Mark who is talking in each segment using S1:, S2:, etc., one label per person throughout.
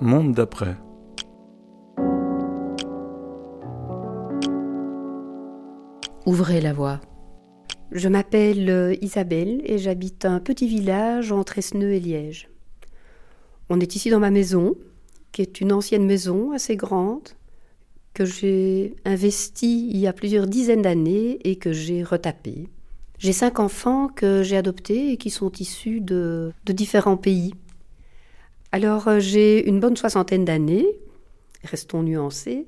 S1: Monde d'après.
S2: Ouvrez la voie.
S3: Je m'appelle euh, Isabelle et j'habite un petit village entre Esneux et Liège. On est ici dans ma maison, qui est une ancienne maison assez grande, que j'ai investie il y a plusieurs dizaines d'années et que j'ai retapée. J'ai cinq enfants que j'ai adoptés et qui sont issus de, de différents pays. Alors euh, j'ai une bonne soixantaine d'années, restons nuancés,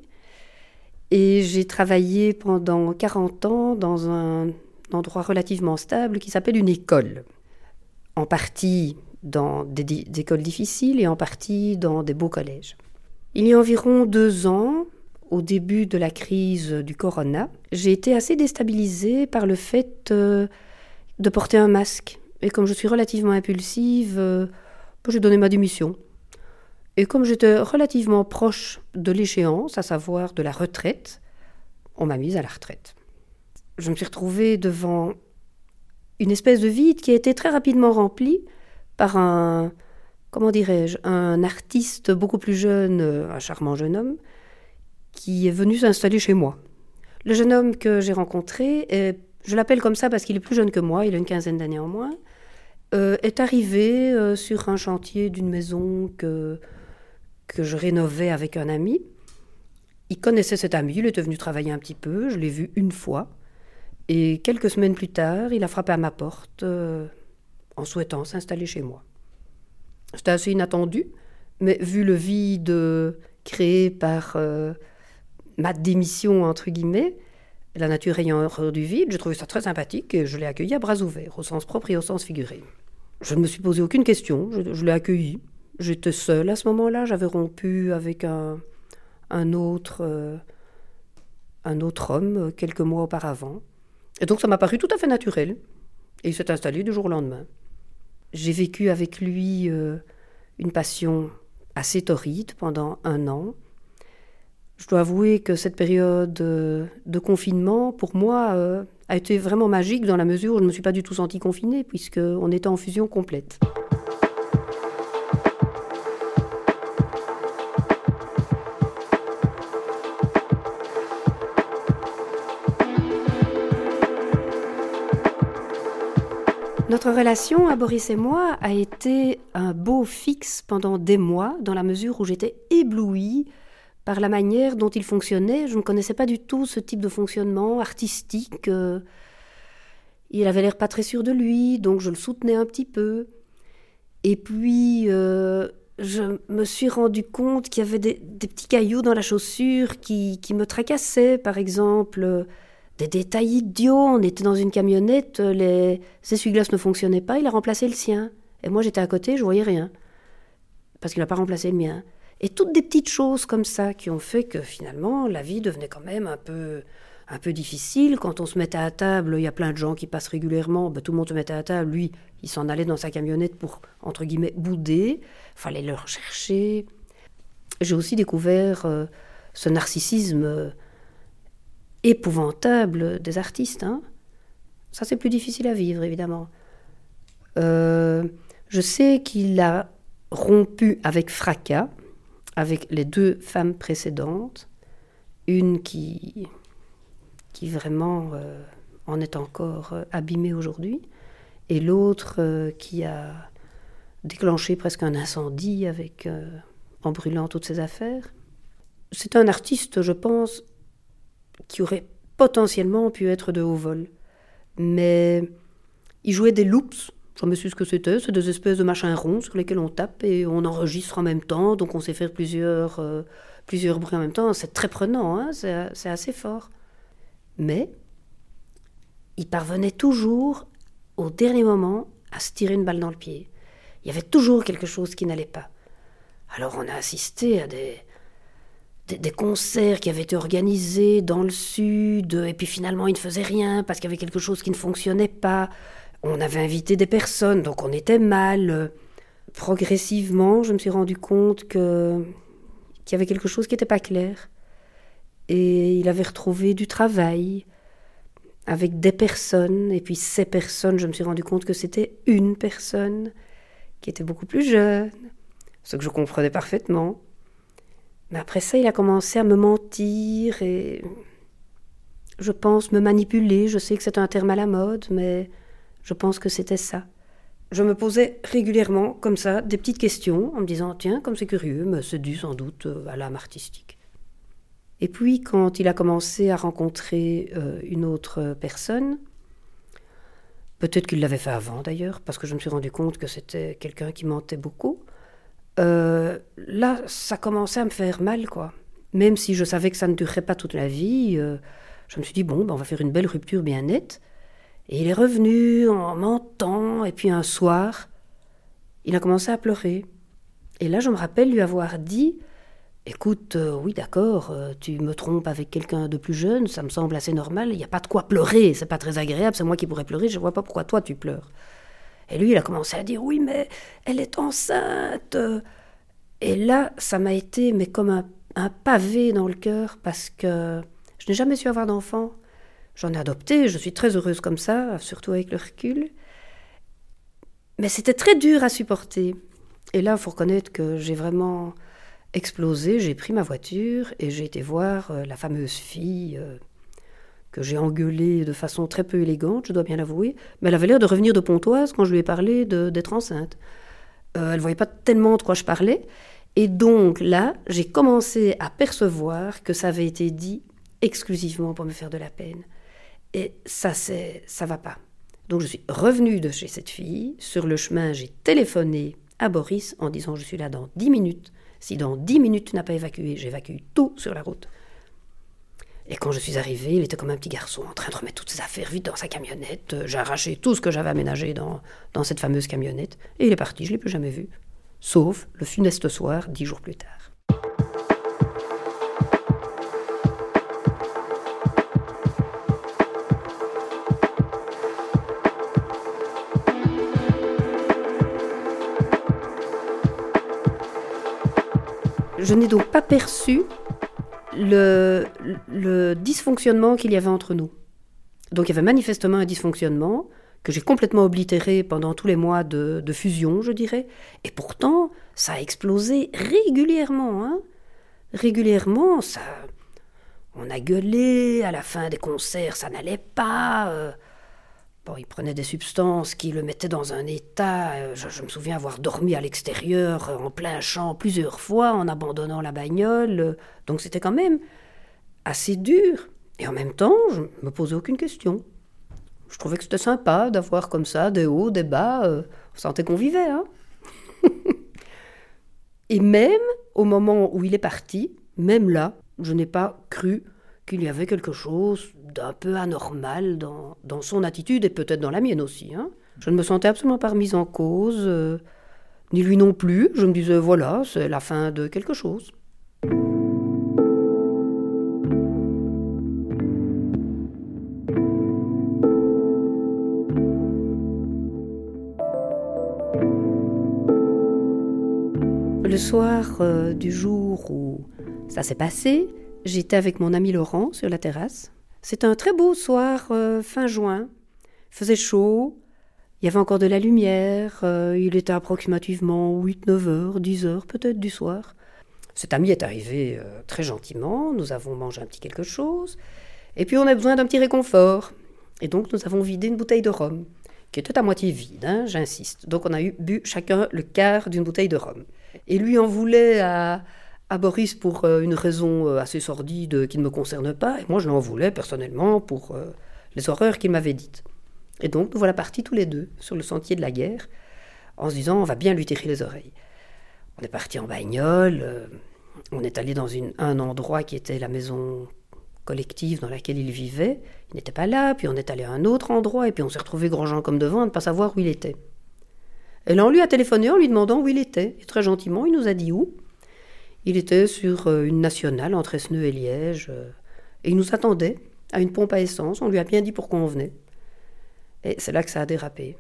S3: et j'ai travaillé pendant 40 ans dans un endroit relativement stable qui s'appelle une école. En partie dans des, écoles difficiles et en partie dans des beaux collèges. Il y a environ deux ans, au début de la crise du corona, j'ai été assez déstabilisée par le fait euh, de porter un masque. Et comme je suis relativement impulsive, euh, j'ai donné ma démission. Et comme j'étais relativement proche de l'échéance, à savoir de la retraite, on m'a mise à la retraite. Je me suis retrouvée devant une espèce de vide qui a été très rapidement rempli par un, comment dirais-je, un artiste beaucoup plus jeune, un charmant jeune homme, qui est venu s'installer chez moi. Le jeune homme que j'ai rencontré, je l'appelle comme ça parce qu'il est plus jeune que moi, il a une quinzaine d'années en moins, euh, est arrivé euh, sur un chantier d'une maison que, que je rénovais avec un ami. Il connaissait cet ami, il était venu travailler un petit peu, je l'ai vu une fois. Et quelques semaines plus tard, il a frappé à ma porte euh, en souhaitant s'installer chez moi. C'était assez inattendu, mais vu le vide créé par ma démission, entre guillemets, la nature ayant horreur du vide, j'ai trouvé ça très sympathique et je l'ai accueilli à bras ouverts, au sens propre et au sens figuré. Je ne me suis posé aucune question, je, l'ai accueilli. J'étais seule à ce moment-là, j'avais rompu avec un, autre, euh, un autre homme euh, quelques mois auparavant. Et donc ça m'a paru tout à fait naturel. Et il s'est installé du jour au lendemain. J'ai vécu avec lui euh, une passion assez torride pendant un an. Je dois avouer que cette période de confinement, pour moi, a été vraiment magique dans la mesure où je ne me suis pas du tout sentie confinée, puisqu'on était en fusion complète. Notre relation à Boris et moi a été un beau fixe pendant des mois, dans la mesure où j'étais éblouie par la manière dont il fonctionnait. Je ne connaissais pas du tout ce type de fonctionnement artistique. Euh. il avait l'air pas très sûr de lui, donc je le soutenais un petit peu. Et puis, euh, je me suis rendu compte qu'il y avait des, petits cailloux dans la chaussure qui, me tracassaient, par exemple. Des détails idiots. On était dans une camionnette, les essuie-glaces ne fonctionnaient pas, il a remplacé le sien. Et moi, j'étais à côté, je voyais rien. Parce qu'il n'a pas remplacé le mien. Et toutes des petites choses comme ça qui ont fait que finalement la vie devenait quand même un peu, un peu difficile. Quand on se mettait à table, il y a plein de gens qui passent régulièrement, ben, tout le monde se mettait à table, lui, il s'en allait dans sa camionnette pour, entre guillemets, bouder. Fallait le rechercher. J'ai aussi découvert euh, ce narcissisme euh, épouvantable des artistes. Hein. Ça, c'est plus difficile à vivre, évidemment. Euh, je sais qu'il a rompu avec fracas avec les deux femmes précédentes, une qui, qui vraiment euh, en est encore euh, abîmée aujourd'hui, et l'autre euh, qui a déclenché presque un incendie avec, en brûlant toutes ses affaires. C'est un artiste, je pense, qui aurait potentiellement pu être de haut vol, mais il jouait des loops je me suis ce que c'était. C'est des espèces de machins ronds sur lesquels on tape et on enregistre en même temps. Donc on sait faire plusieurs, euh, plusieurs bruits en même temps. C'est très prenant, hein c'est assez fort. Mais il parvenait toujours, au dernier moment, à se tirer une balle dans le pied. Il y avait toujours quelque chose qui n'allait pas. Alors on a assisté à des, des, des, concerts qui avaient été organisés dans le sud, et puis finalement il ne faisait rien parce qu'il y avait quelque chose qui ne fonctionnait pas. On avait invité des personnes, donc on était mal. Progressivement, je me suis rendu compte que qu'il y avait quelque chose qui n'était pas clair. Et il avait retrouvé du travail avec des personnes. Et puis ces personnes, je me suis rendu compte que c'était une personne qui était beaucoup plus jeune, ce que je comprenais parfaitement. Mais après ça, il a commencé à me mentir et je pense me manipuler. Je sais que c'est un terme à la mode, mais je pense que c'était ça. Je me posais régulièrement, comme ça, des petites questions en me disant Tiens, comme c'est curieux, mais c'est dû sans doute euh, à l'âme artistique. Et puis, quand il a commencé à rencontrer euh, une autre personne, peut-être qu'il l'avait fait avant d'ailleurs, parce que je me suis rendu compte que c'était quelqu'un qui mentait beaucoup, euh, là, ça commençait à me faire mal, quoi. Même si je savais que ça ne durerait pas toute la vie, je me suis dit, bon, ben, on va faire une belle rupture bien nette. Et il est revenu en mentant, et puis un soir, il a commencé à pleurer. Et là, je me rappelle lui avoir dit, écoute, euh, oui, d'accord, tu me trompes avec quelqu'un de plus jeune, ça me semble assez normal, il n'y a pas de quoi pleurer, c'est pas très agréable, c'est moi qui pourrais pleurer, je ne vois pas pourquoi toi tu pleures. Et lui, il a commencé à dire oui, mais elle est enceinte. Et là, ça m'a été mais comme un, un, pavé dans le cœur parce que je n'ai jamais su avoir d'enfant. J'en ai adopté, je suis très heureuse comme ça, surtout avec le recul. Mais c'était très dur à supporter. Et là, il faut reconnaître que j'ai vraiment explosé. J'ai pris ma voiture et j'ai été voir euh, la fameuse fille euh, que j'ai engueulée de façon très peu élégante, je dois bien l'avouer, mais elle avait l'air de revenir de Pontoise quand je lui ai parlé d'être enceinte. Euh, elle ne voyait pas tellement de quoi je parlais, et donc là, j'ai commencé à percevoir que ça avait été dit exclusivement pour me faire de la peine. Et ça, c'est, ça va pas. Donc je suis revenue de chez cette fille. Sur le chemin, j'ai téléphoné à Boris en disant je suis là dans dix minutes. Si dans dix minutes tu n'as pas évacué, j'évacue tout sur la route. Et quand je suis arrivée, il était comme un petit garçon en train de remettre toutes ses affaires vite dans sa camionnette. J'ai arraché tout ce que j'avais aménagé dans, dans cette fameuse camionnette. Et il est parti, je ne l'ai plus jamais vu. Sauf le funeste soir, dix jours plus tard. Je n'ai donc pas perçu le, dysfonctionnement qu'il y avait entre nous. Donc il y avait manifestement un dysfonctionnement que j'ai complètement oblitéré pendant tous les mois de, fusion, je dirais. Et pourtant, ça a explosé régulièrement. Hein. Régulièrement, ça... On a gueulé, à la fin des concerts, ça n'allait pas. Euh. Bon, il prenait des substances qui le mettaient dans un état. Euh, je, me souviens avoir dormi à l'extérieur, euh, en plein champ, plusieurs fois, en abandonnant la bagnole. Euh, donc c'était quand même assez dur. Et en même temps, je ne me posais aucune question. Je trouvais que c'était sympa d'avoir comme ça des hauts, des bas. on sentait qu'on vivait. Hein Et même au moment où il est parti, même là, je n'ai pas cru qu'il y avait quelque chose d'un peu anormal dans, dans, son attitude et peut-être dans la mienne aussi. Hein. Je ne me sentais absolument pas remise en cause, euh, ni lui non plus. Je me disais, voilà, c'est la fin de quelque chose. Le soir euh, du jour où ça s'est passé, J'étais avec mon ami Laurent sur la terrasse. C'était un très beau soir euh, fin juin. Il faisait chaud, il y avait encore de la lumière, euh, il était approximativement 8-9 heures, 10 heures peut-être du soir. Cet ami est arrivé euh, très gentiment, nous avons mangé un petit quelque chose, et puis on a besoin d'un petit réconfort. Et donc nous avons vidé une bouteille de rhum, qui était à moitié vide, hein, j'insiste. Donc on a eu, bu chacun le quart d'une bouteille de rhum. Et lui en voulait à à Boris pour euh, une raison euh, assez sordide qui ne me concerne pas, et moi je l'en voulais personnellement pour euh, les horreurs qu'il m'avait dites. Et donc nous voilà partis tous les deux sur le sentier de la guerre, en se disant on va bien lui tirer les oreilles. On est parti en bagnole, on est allé dans un endroit qui était la maison collective dans laquelle il vivait, il n'était pas là, puis on est allé à un autre endroit, et puis on s'est retrouvé Grandjean comme devant à ne pas savoir où il était. Et là on lui a téléphoné en lui demandant où il était, et très gentiment il nous a dit où, il était sur euh, une nationale entre Esneux et Liège, euh, et il nous attendait à une pompe à essence. On lui a bien dit pourquoi on venait. Et c'est là que ça a dérapé.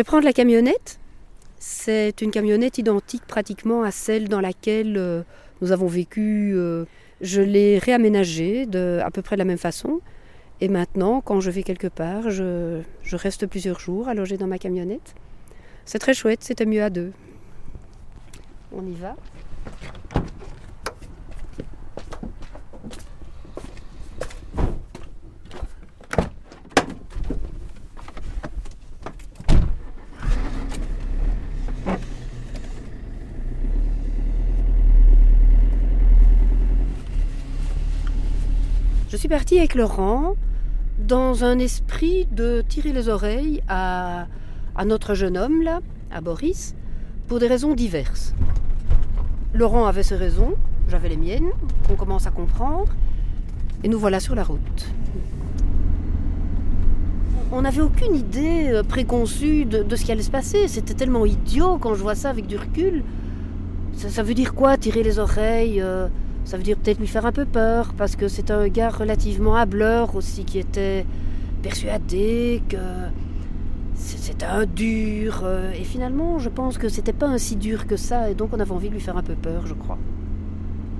S3: Vais prendre la camionnette. C'est une camionnette identique pratiquement à celle dans laquelle euh, nous avons vécu. euh, je l'ai réaménagée de à peu près de la même façon. Et maintenant, quand je vais quelque part, je, je reste plusieurs jours à loger dans ma camionnette. C'est très chouette, c'était mieux à deux. On y va. Suis partie avec Laurent dans un esprit de tirer les oreilles à, notre jeune homme, là, à Boris, pour des raisons diverses. Laurent avait ses raisons, j'avais les miennes, qu'on commence à comprendre, et nous voilà sur la route. On n'avait aucune idée euh, préconçue de, ce qui allait se passer. C'était tellement idiot quand je vois ça avec du recul. Ça, ça veut dire quoi, tirer les oreilles euh, Ça veut dire peut-être lui faire un peu peur, parce que c'est un gars relativement hableur aussi, qui était persuadé que c'était un dur. euh, Et finalement, je pense que c'était pas un si dur que ça, et donc on avait envie de lui faire un peu peur, je crois.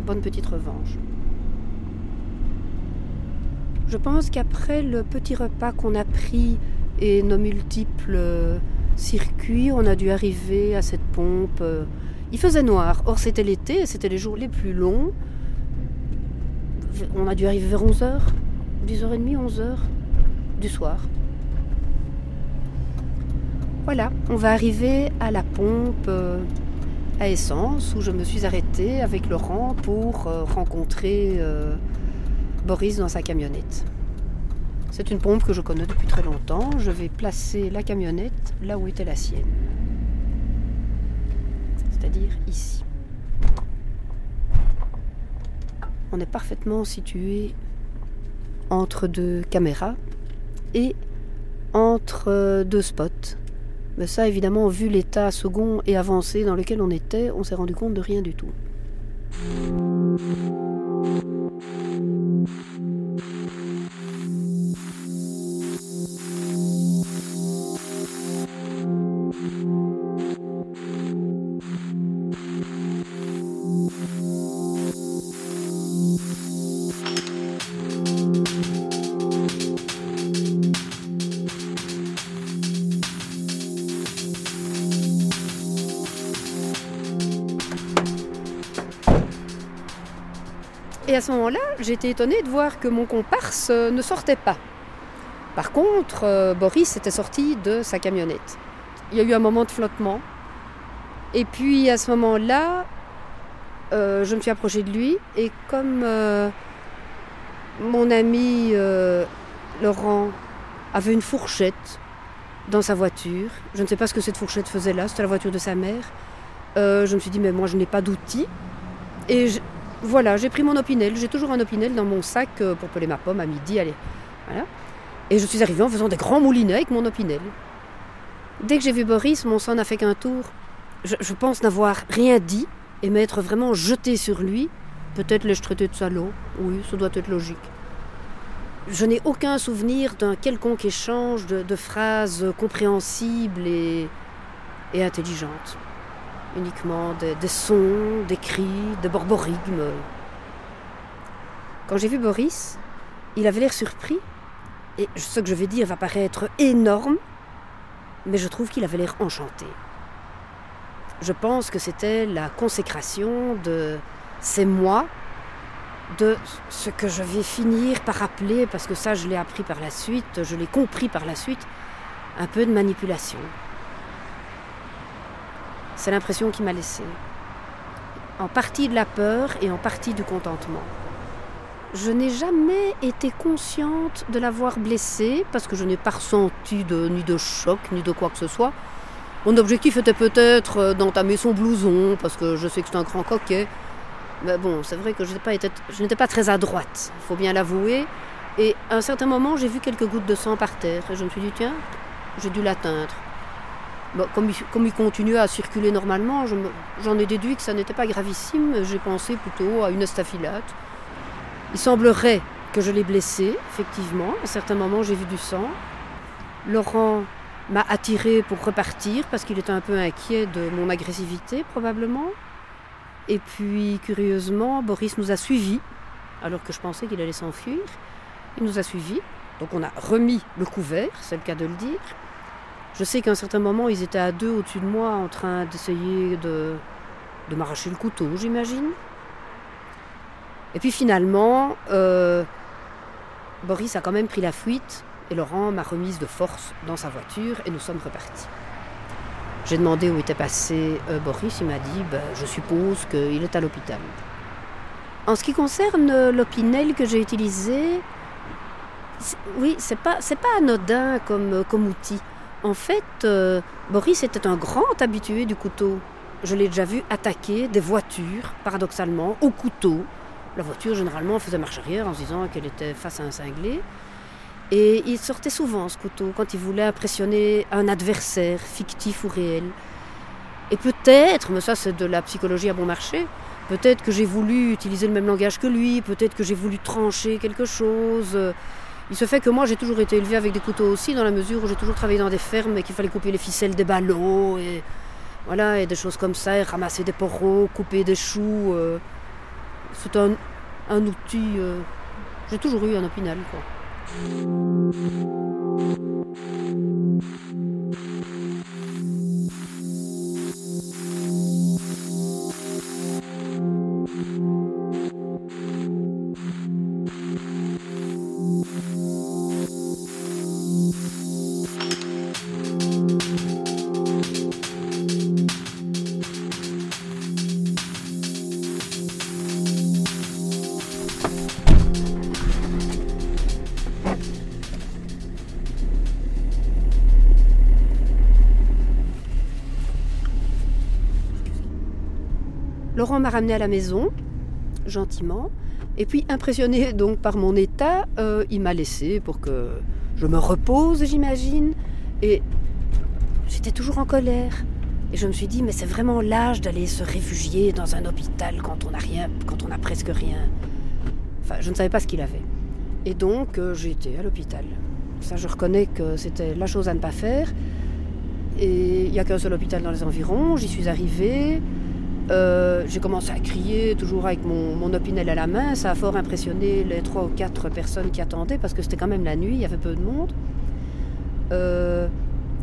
S3: Bonne petite revanche. Je pense qu'après le petit repas qu'on a pris et nos multiples euh, circuits, on a dû arriver à cette pompe. euh, Il faisait noir. Or, c'était l'été, c'était les jours les plus longs. On a dû arriver vers 11h, 10h30, 11h du soir. Voilà, on va arriver à la pompe euh, à essence où je me suis arrêtée avec Laurent pour euh, rencontrer euh, Boris dans sa camionnette. C'est une pompe que je connais depuis très longtemps. Je vais placer la camionnette là où était la sienne. C'est-à-dire ici. On est parfaitement situé entre deux caméras et entre deux spots. Mais ça, évidemment, vu l'état second et avancé dans lequel on était, on s'est rendu compte de rien du tout. Et à ce moment-là, été étonnée de voir que mon comparse euh, ne sortait pas. Par contre, euh, Boris était sorti de sa camionnette. Il y a eu un moment de flottement. Et puis à ce moment-là, euh, je me suis approchée de lui et comme mon ami Laurent avait une fourchette dans sa voiture, je ne sais pas ce que cette fourchette faisait là, c'était la voiture de sa mère, je me suis dit mais moi je n'ai pas d'outils. Et voilà, j'ai pris mon opinel. J'ai toujours un opinel dans mon sac euh, pour peler ma pomme à midi. Allez, voilà. Et je suis arrivée en faisant des grands moulinets avec mon opinel. Dès que j'ai vu Boris, mon sang n'a fait qu'un tour. Je, pense n'avoir rien dit et m'être vraiment jetée sur lui. Peut-être l'ai-je traité de salaud. Oui, ça doit être logique. Je n'ai aucun souvenir d'un quelconque échange de, phrases compréhensibles et intelligentes uniquement des, sons, des cris, des borborigmes. Quand j'ai vu Boris, il avait l'air surpris, et ce que je vais dire va paraître énorme, mais je trouve qu'il avait l'air enchanté. Je pense que c'était la consécration de c'est moi, de ce que je vais finir par appeler, parce que ça je l'ai appris par la suite, je l'ai compris par la suite, un peu de manipulation. C'est l'impression qu'il m'a laissée. En partie de la peur et en partie du contentement. Je n'ai jamais été consciente de l'avoir blessé parce que je n'ai pas ressenti ni de choc ni de quoi que ce soit. Mon objectif était peut-être euh, d'entamer son blouson parce que je sais que c'est un grand coquet. Mais bon, c'est vrai que je n'étais pas, très à droite, il faut bien l'avouer. Et à un certain moment, j'ai vu quelques gouttes de sang par terre. Et je me suis dit, tiens, j'ai dû l'atteindre. Comme, il, continuait à circuler normalement, j'en ai déduit que ça n'était pas gravissime. J'ai pensé plutôt à une staphylate. Il semblerait que je l'ai blessé, effectivement. À un certain moment, j'ai vu du sang. Laurent m'a attiré pour repartir parce qu'il était un peu inquiet de mon agressivité, probablement. Et puis, curieusement, Boris nous a suivis, alors que je pensais qu'il allait s'enfuir. Il nous a suivis. Donc, on a remis le couvert, c'est le cas de le dire. Je sais qu'à un certain moment, ils étaient à deux au-dessus de moi en train d'essayer de, de m'arracher le couteau, j'imagine. Et puis finalement, euh, Boris a quand même pris la fuite et Laurent m'a remise de force dans sa voiture et nous sommes repartis. J'ai demandé où était passé euh, Boris, il m'a dit ben, je suppose qu'il est à l'hôpital. En ce qui concerne l'opinel que j'ai utilisé, oui, c'est pas, pas anodin comme, comme outil. En fait, euh, Boris était un grand habitué du couteau. Je l'ai déjà vu attaquer des voitures, paradoxalement, au couteau. La voiture, généralement, faisait marche arrière en se disant qu'elle était face à un cinglé. Et il sortait souvent ce couteau quand il voulait impressionner un adversaire, fictif ou réel. Et peut-être, mais ça c'est de la psychologie à bon marché, peut-être que j'ai voulu utiliser le même langage que lui, peut-être que j'ai voulu trancher quelque chose. Il se fait que moi j'ai toujours été élevé avec des couteaux aussi, dans la mesure où j'ai toujours travaillé dans des fermes et qu'il fallait couper les ficelles des ballots et voilà, et des choses comme ça, et ramasser des poros, couper des choux. Euh. c'est un, outil. Euh, j'ai toujours eu un opinel quoi. Laurent m'a ramené à la maison, gentiment. Et puis, impressionné donc par mon état, euh, il m'a laissé pour que je me repose, j'imagine. Et j'étais toujours en colère. Et je me suis dit, mais c'est vraiment l'âge d'aller se réfugier dans un hôpital quand on n'a rien, quand on n'a presque rien. Enfin, je ne savais pas ce qu'il avait. Et donc, euh, j'ai été à l'hôpital. Ça, je reconnais que c'était la chose à ne pas faire. Et il n'y a qu'un seul hôpital dans les environs. J'y suis arrivée. Euh, j'ai commencé à crier, toujours avec mon, mon, opinel à la main. Ça a fort impressionné les trois ou quatre personnes qui attendaient, parce que c'était quand même la nuit, il y avait peu de monde. Euh,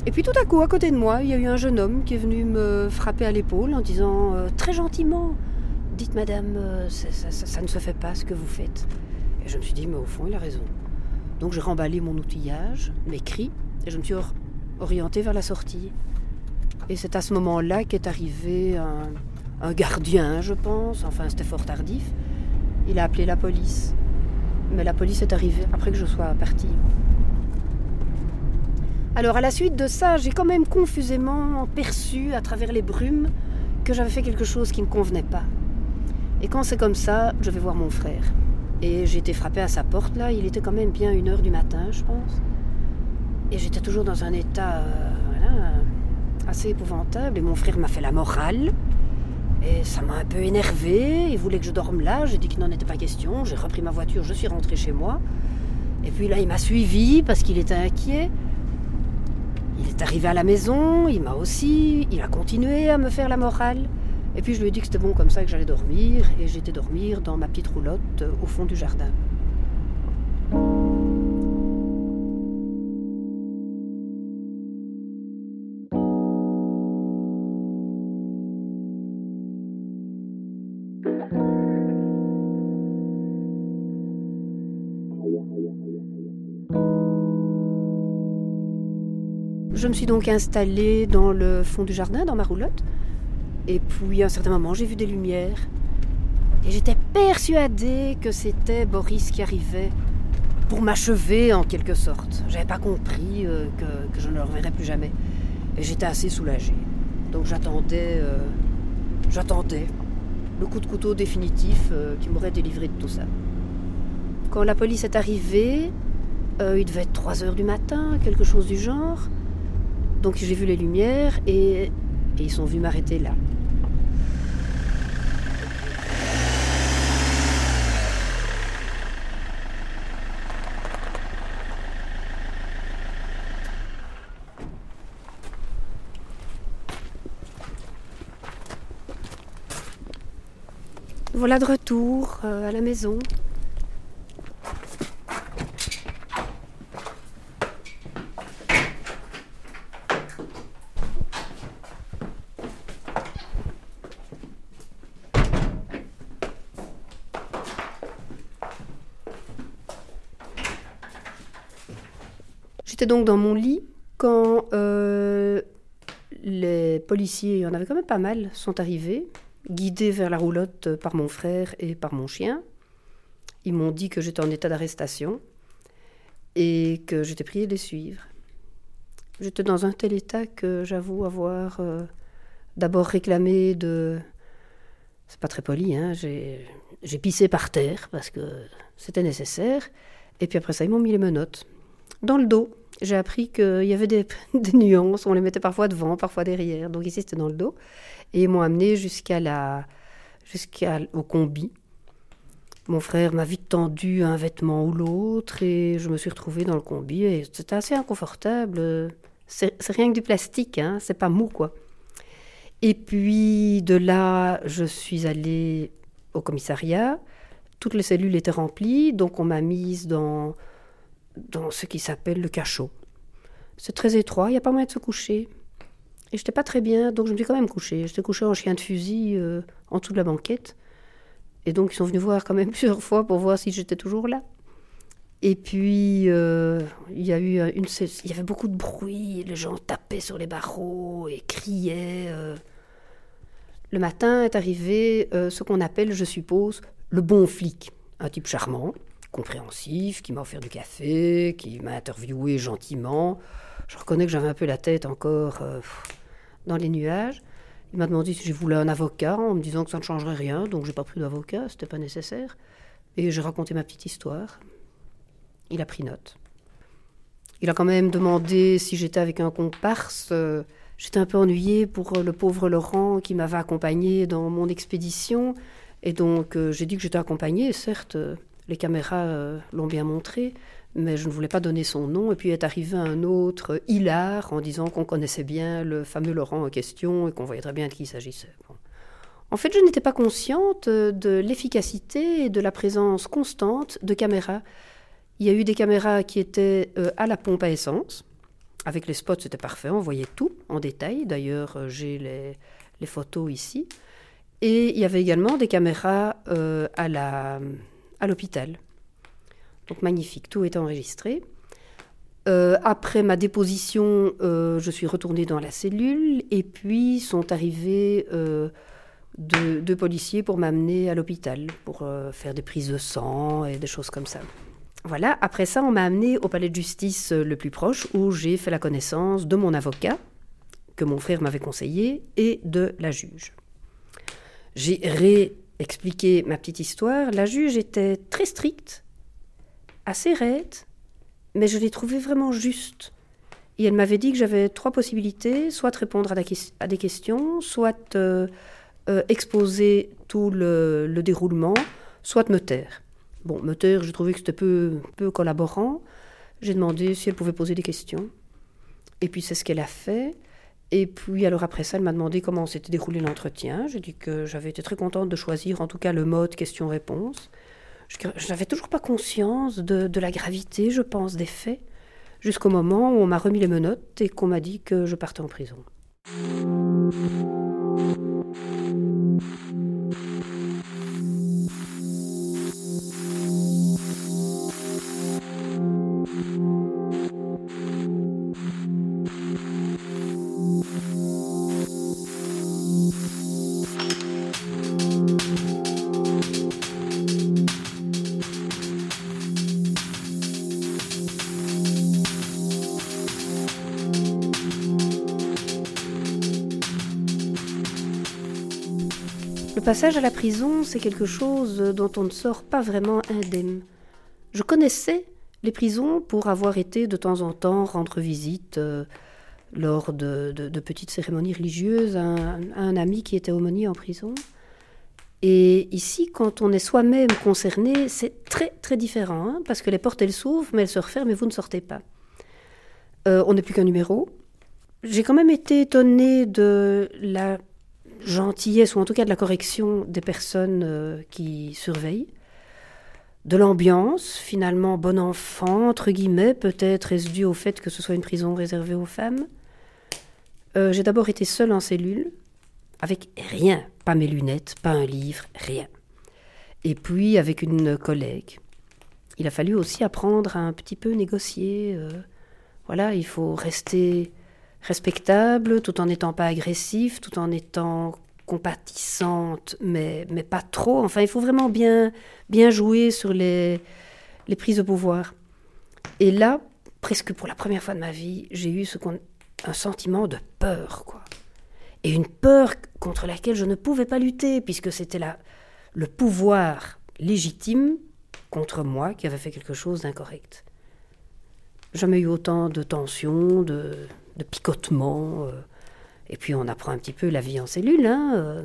S3: et puis tout à coup, à côté de moi, il y a eu un jeune homme qui est venu me frapper à l'épaule en disant euh, très gentiment Dites madame, ça, ne se fait pas ce que vous faites. Et je me suis dit, mais au fond, il a raison. Donc j'ai remballé mon outillage, mes cris, et je me suis orientée vers la sortie. Et c'est à ce moment-là qu'est arrivé un, un gardien, je pense, enfin c'était fort tardif. Il a appelé la police. Mais la police est arrivée après que je sois partie. Alors à la suite de ça, j'ai quand même confusément perçu à travers les brumes que j'avais fait quelque chose qui ne convenait pas. Et quand c'est comme ça, je vais voir mon frère. Et j'ai été frappée à sa porte là, il était quand même bien une heure du matin, je pense. Et j'étais toujours dans un état euh, assez épouvantable. Et mon frère m'a fait la morale. Et ça m'a un peu énervé. Il voulait que je dorme là. J'ai dit qu'il n'en était pas question. J'ai repris ma voiture, je suis rentrée chez moi. Et puis là, il m'a suivi parce qu'il était inquiet. Il est arrivé à la maison, il m'a aussi, il a continué à me faire la morale. Et puis je lui ai dit que c'était bon comme ça que j'allais dormir. Et j'étais dormir dans ma petite roulotte euh, au fond du jardin. Je me suis donc installée dans le fond du jardin, dans ma roulotte. Et puis à un certain moment, j'ai vu des lumières. Et j'étais persuadée que c'était Boris qui arrivait pour m'achever en quelque sorte. J'avais pas compris euh, que, je ne le reverrais plus jamais. Et j'étais assez soulagée. Donc j'attendais. Euh, j'attendais. le coup de couteau définitif euh, qui m'aurait délivré de tout ça. Quand la police est arrivée, il devait être 3 heures du matin, quelque chose du genre. Donc j'ai vu les lumières et, ils sont venus m'arrêter là. Voilà de retour euh, à la maison. J'étais donc dans mon lit quand euh, les policiers, il y en avait quand même pas mal, sont arrivés, guidés vers la roulotte par mon frère et par mon chien. Ils m'ont dit que j'étais en état d'arrestation et que j'étais prié de les suivre. J'étais dans un tel état que j'avoue avoir euh, d'abord réclamé de... C'est pas très poli, hein, j'ai pissé par terre parce que c'était nécessaire. Et puis après ça, ils m'ont mis les menottes. Dans le dos, j'ai appris qu'il y avait des, nuances. On les mettait parfois devant, parfois derrière. Donc ici, c'était dans le dos. Et ils m'ont amené jusqu'à la, jusqu'au combi. Mon frère m'a vite tendu un vêtement ou l'autre et je me suis retrouvée dans le combi et c'était assez inconfortable. C'est c'est rien que du plastique, hein, c'est pas mou quoi. Et puis de là, je suis allée au commissariat. Toutes les cellules étaient remplies, donc on m'a mise dans, dans ce qui s'appelle le cachot. C'est très étroit, il n'y a pas moyen de se coucher. Et j'étais pas très bien, donc je me suis quand même couchée. J'étais couchée en chien de fusil euh, en dessous de la banquette. Et donc ils sont venus voir quand même plusieurs fois pour voir si j'étais toujours là. Et puis euh, il y a eu une, il y avait beaucoup de bruit, les gens tapaient sur les barreaux et criaient. euh. Le matin est arrivé euh, ce qu'on appelle, je suppose, le bon flic, un type charmant, compréhensif, qui m'a offert du café, qui m'a interviewé gentiment. Je reconnais que j'avais un peu la tête encore euh, dans les nuages. Il m'a demandé si je voulais un avocat en me disant que ça ne changerait rien, donc j'ai pas pris d'avocat, c'était pas nécessaire. Et j'ai raconté ma petite histoire. Il a pris note. Il a quand même demandé si j'étais avec un comparse. J'étais un peu ennuyée pour le pauvre Laurent qui m'avait accompagnée dans mon expédition. Et donc euh, j'ai dit que j'étais accompagnée. Certes, les caméras euh, l'ont bien montré, mais je ne voulais pas donner son nom. Et puis est arrivé un autre, Hilar, en disant qu'on connaissait bien le fameux Laurent en question et qu'on voyait très bien de qui il s'agissait. En fait, je n'étais pas consciente de l'efficacité et de la présence constante de caméras. Il y a eu des caméras qui étaient euh, à la pompe à essence. Avec les spots, c'était parfait, on voyait tout en détail. D'ailleurs, euh, j'ai les, photos ici. Et il y avait également des caméras à la- à l'hôpital. Donc magnifique, tout était enregistré. Euh, après ma déposition, euh, je suis retournée dans la cellule et puis sont arrivés euh, deux, deux policiers pour m'amener à l'hôpital pour faire des prises de sang et des choses comme ça. Voilà, après ça, on m'a amené au palais de justice le plus proche où j'ai fait la connaissance de mon avocat, que mon frère m'avait conseillé, et de la juge. J'ai réexpliqué ma petite histoire. La juge était très stricte, assez raide, mais je l'ai trouvée vraiment juste. Et elle m'avait dit que j'avais trois possibilités, soit répondre à, des questions, soit euh, euh, exposer tout le, le déroulement, soit me taire. Bon, me taire, j'ai trouvé que c'était peu, peu collaborant. J'ai demandé si elle pouvait poser des questions. Et puis c'est ce qu'elle a fait. Et puis alors après ça, elle m'a demandé comment s'était déroulé l'entretien. J'ai dit que j'avais été très contente de choisir en tout cas le mode question-réponse. Je n'avais toujours pas conscience de la gravité, je pense, des faits, jusqu'au moment où on m'a remis les menottes et qu'on m'a dit que je partais en prison. Passage à la prison, c'est quelque chose dont on ne sort pas vraiment indemne. Je connaissais les prisons pour avoir été de temps en temps rendre visite euh, lors de, petites cérémonies religieuses à un, ami qui était aumônier en prison. Et ici, quand on est soi-même concerné, c'est très très différent, hein, parce que les portes elles s'ouvrent, mais elles se referment et vous ne sortez pas. Euh, on n'est plus qu'un numéro. J'ai quand même été étonnée de la gentillesse, ou en tout cas de la correction des personnes euh, qui surveillent de l'ambiance, finalement bon enfant, entre guillemets, peut-être est-ce dû au fait que ce soit une prison réservée aux femmes. Euh, j'ai d'abord été seule en cellule, avec rien, pas mes lunettes, pas un livre, rien. Et puis avec une collègue. Il a fallu aussi apprendre à un petit peu négocier. Euh, voilà, il faut rester respectable tout en n'étant pas agressif, tout en étant compatissante, mais, mais pas trop. Enfin, il faut vraiment bien, bien jouer sur les, les prises de pouvoir. Et là, presque pour la première fois de ma vie, j'ai eu ce un sentiment de peur, quoi. Et une peur contre laquelle je ne pouvais pas lutter, puisque c'était le pouvoir légitime contre moi qui avait fait quelque chose d'incorrect. Jamais eu autant de tensions, de, de picotements. Euh, et puis on apprend un petit peu la vie en cellule. Hein, euh.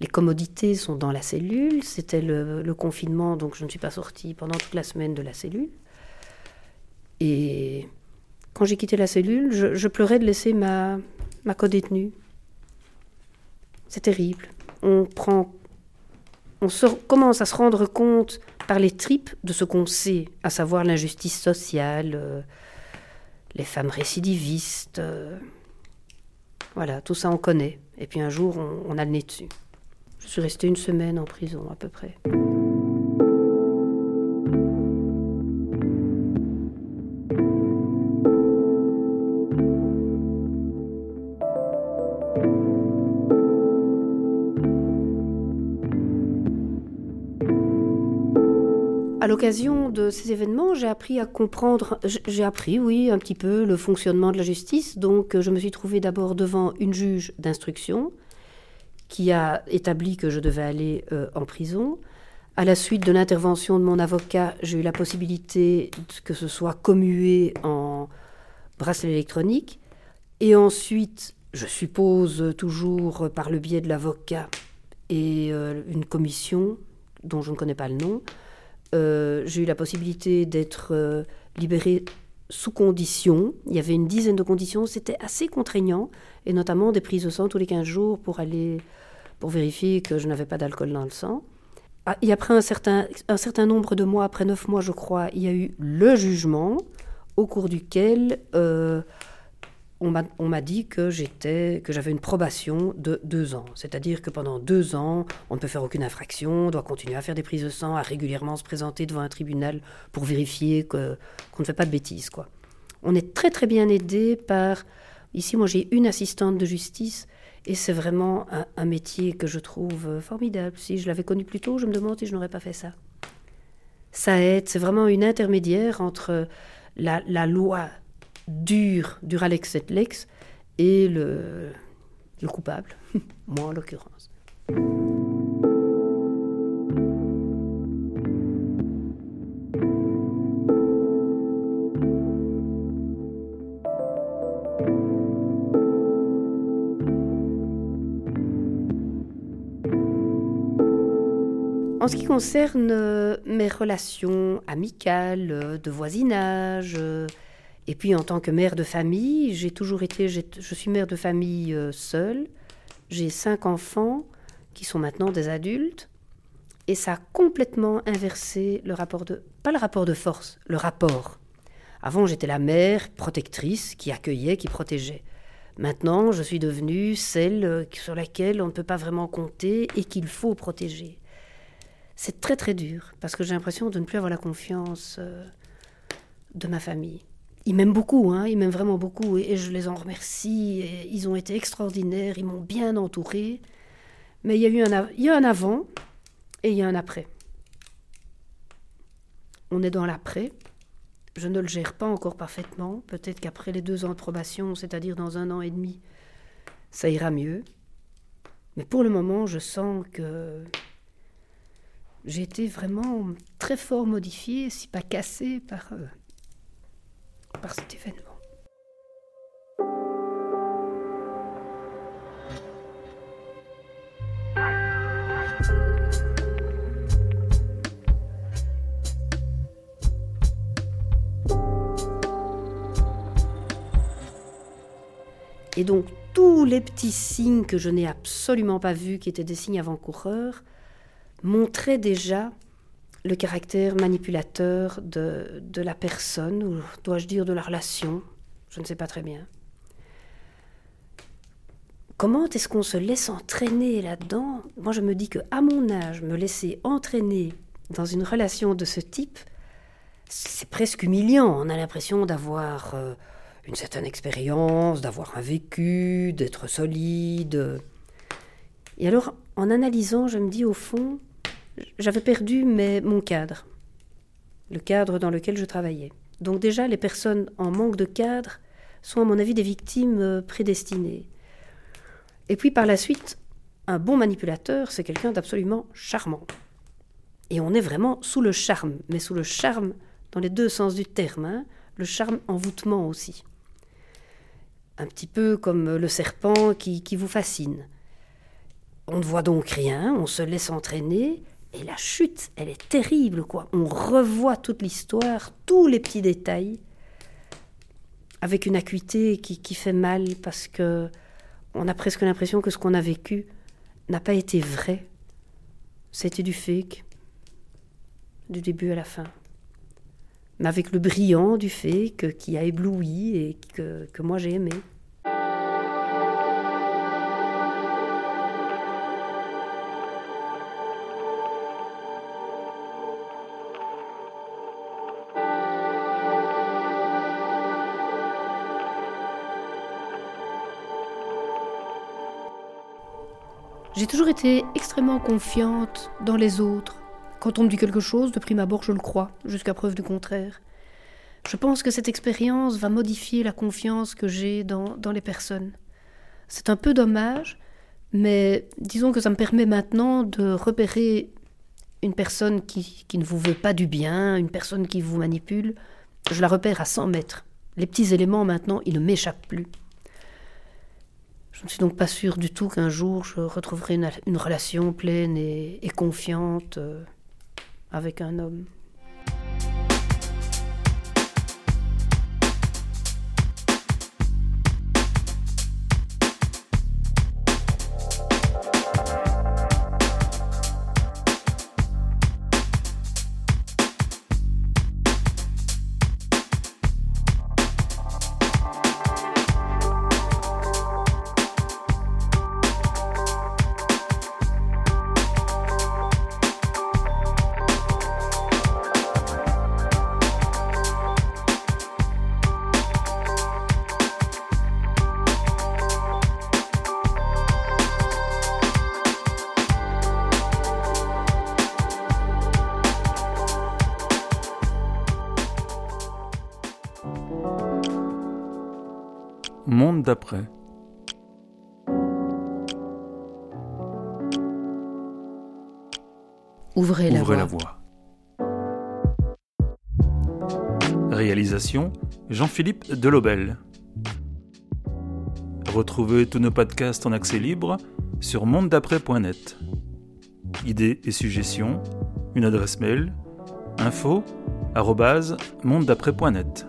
S3: Les commodités sont dans la cellule. C'était le, confinement, donc je ne suis pas sortie pendant toute la semaine de la cellule. Et quand j'ai quitté la cellule, je, pleurais de laisser ma, ma co-détenue. C'est terrible. On prend, on commence à se rendre compte par les tripes de ce qu'on sait, à savoir l'injustice sociale, euh, les femmes récidivistes. Euh, voilà, tout ça on connaît. Et puis un jour, on, a le nez dessus. Je suis restée une semaine en prison à peu près. À l'occasion de ces événements, j'ai appris à comprendre, j'ai appris, oui, un petit peu le fonctionnement de la justice. Donc, je me suis trouvée d'abord devant une juge d'instruction qui a établi que je devais aller euh, en prison. À la suite de l'intervention de mon avocat, j'ai eu la possibilité que ce soit commué en bracelet électronique. Et ensuite, je suppose toujours par le biais de l'avocat et euh, une commission dont je ne connais pas le nom, euh, j'ai eu la possibilité d'être euh, libérée sous conditions. Il y avait une dizaine de conditions. C'était assez contraignant, et notamment des prises de sang tous les 15 jours pour aller pour vérifier que je n'avais pas d'alcool dans le sang. Ah, et après un certain, un certain nombre de mois, après 9 mois je crois, il y a eu le jugement au cours duquel euh, on m'a dit que j'étais que j'avais une probation de deux ans. C'est-à-dire que pendant deux ans, on ne peut faire aucune infraction, on doit continuer à faire des prises de sang, à régulièrement se présenter devant un tribunal pour vérifier qu'on ne fait pas de bêtises. Quoi. On est très très bien aidé par... Ici, moi j'ai une assistante de justice et c'est vraiment un, métier que je trouve formidable. Si je l'avais connu plus tôt, je me demande si je n'aurais pas fait ça. Ça aide, c'est vraiment une intermédiaire entre la, la loi dur, Duralex et Lex, et le, le coupable, moi en l'occurrence. En ce qui concerne euh, mes relations amicales, euh, de voisinage, euh, et puis en tant que mère de famille, j'ai toujours été, je suis mère de famille euh, seule. J'ai cinq enfants qui sont maintenant des adultes. Et ça a complètement inversé le rapport de, pas le rapport de force, le rapport. Avant, j'étais la mère protectrice qui accueillait, qui protégeait. Maintenant, je suis devenue celle euh, sur laquelle on ne peut pas vraiment compter et qu'il faut protéger. C'est très très dur parce que j'ai l'impression de ne plus avoir la confiance euh, de ma famille ils m'aiment beaucoup, hein, ils m'aiment vraiment beaucoup et, je les en remercie. ils ont été extraordinaires, ils m'ont bien entouré. Mais il y a eu un, il y a un avant et il y a un après. On est dans l'après. Je ne le gère pas encore parfaitement. Peut-être qu'après les deux ans de probation, c'est-à-dire dans un an et demi, ça ira mieux. Mais pour le moment, je sens que j'ai été vraiment très fort modifiée, si pas cassée, par, euh, par cet événement. Et donc tous les petits signes que je n'ai absolument pas vus, qui étaient des signes avant-coureurs, montraient déjà le caractère manipulateur de, de la personne, ou dois-je dire de la relation, je ne sais pas très bien. Comment est-ce qu'on se laisse entraîner là-dedans? Moi, je me dis que à mon âge, me laisser entraîner dans une relation de ce type, c'est presque humiliant. On a l'impression d'avoir euh, une certaine expérience, d'avoir un vécu, d'être solide. Et alors, en analysant, je me dis au fond, j'avais perdu mon cadre, le cadre dans lequel je travaillais. Donc déjà, les personnes en manque de cadre sont à mon avis des victimes euh, prédestinées. Et puis par la suite, un bon manipulateur, c'est quelqu'un d'absolument charmant. Et on est vraiment sous le charme, mais sous le charme dans les deux sens du terme, hein. le charme envoûtement aussi un petit peu comme le serpent qui, vous fascine. On ne voit donc rien, on se laisse entraîner, et la chute, elle est terrible, quoi. On revoit toute l'histoire, tous les petits détails, avec une acuité qui, fait mal parce que on a presque l'impression que ce qu'on a vécu n'a pas été vrai. C'était du fake, du début à la fin. Mais avec le brillant du fake qui a ébloui et que, que moi j'ai aimé. Toujours été extrêmement confiante dans les autres. Quand on me dit quelque chose, de prime abord, je le crois, jusqu'à preuve du contraire. Je pense que cette expérience va modifier la confiance que j'ai dans, les personnes. C'est un peu dommage, mais disons que ça me permet maintenant de repérer une personne qui, qui ne vous veut pas du bien, une personne qui vous manipule. Je la repère à 100 mètres. Les petits éléments maintenant, ils ne m'échappent plus. Je ne suis donc pas sûre du tout qu'un jour je retrouverai une, relation pleine et, confiante euh, avec un homme.
S1: D'après.
S2: Ouvrez,
S1: la,
S2: voie.
S1: voie. Réalisation Jean-Philippe Delobel. Retrouvez tous nos podcasts en accès libre sur mondedaprès.net. Idées et suggestions, une adresse mail info mondedaprès.net.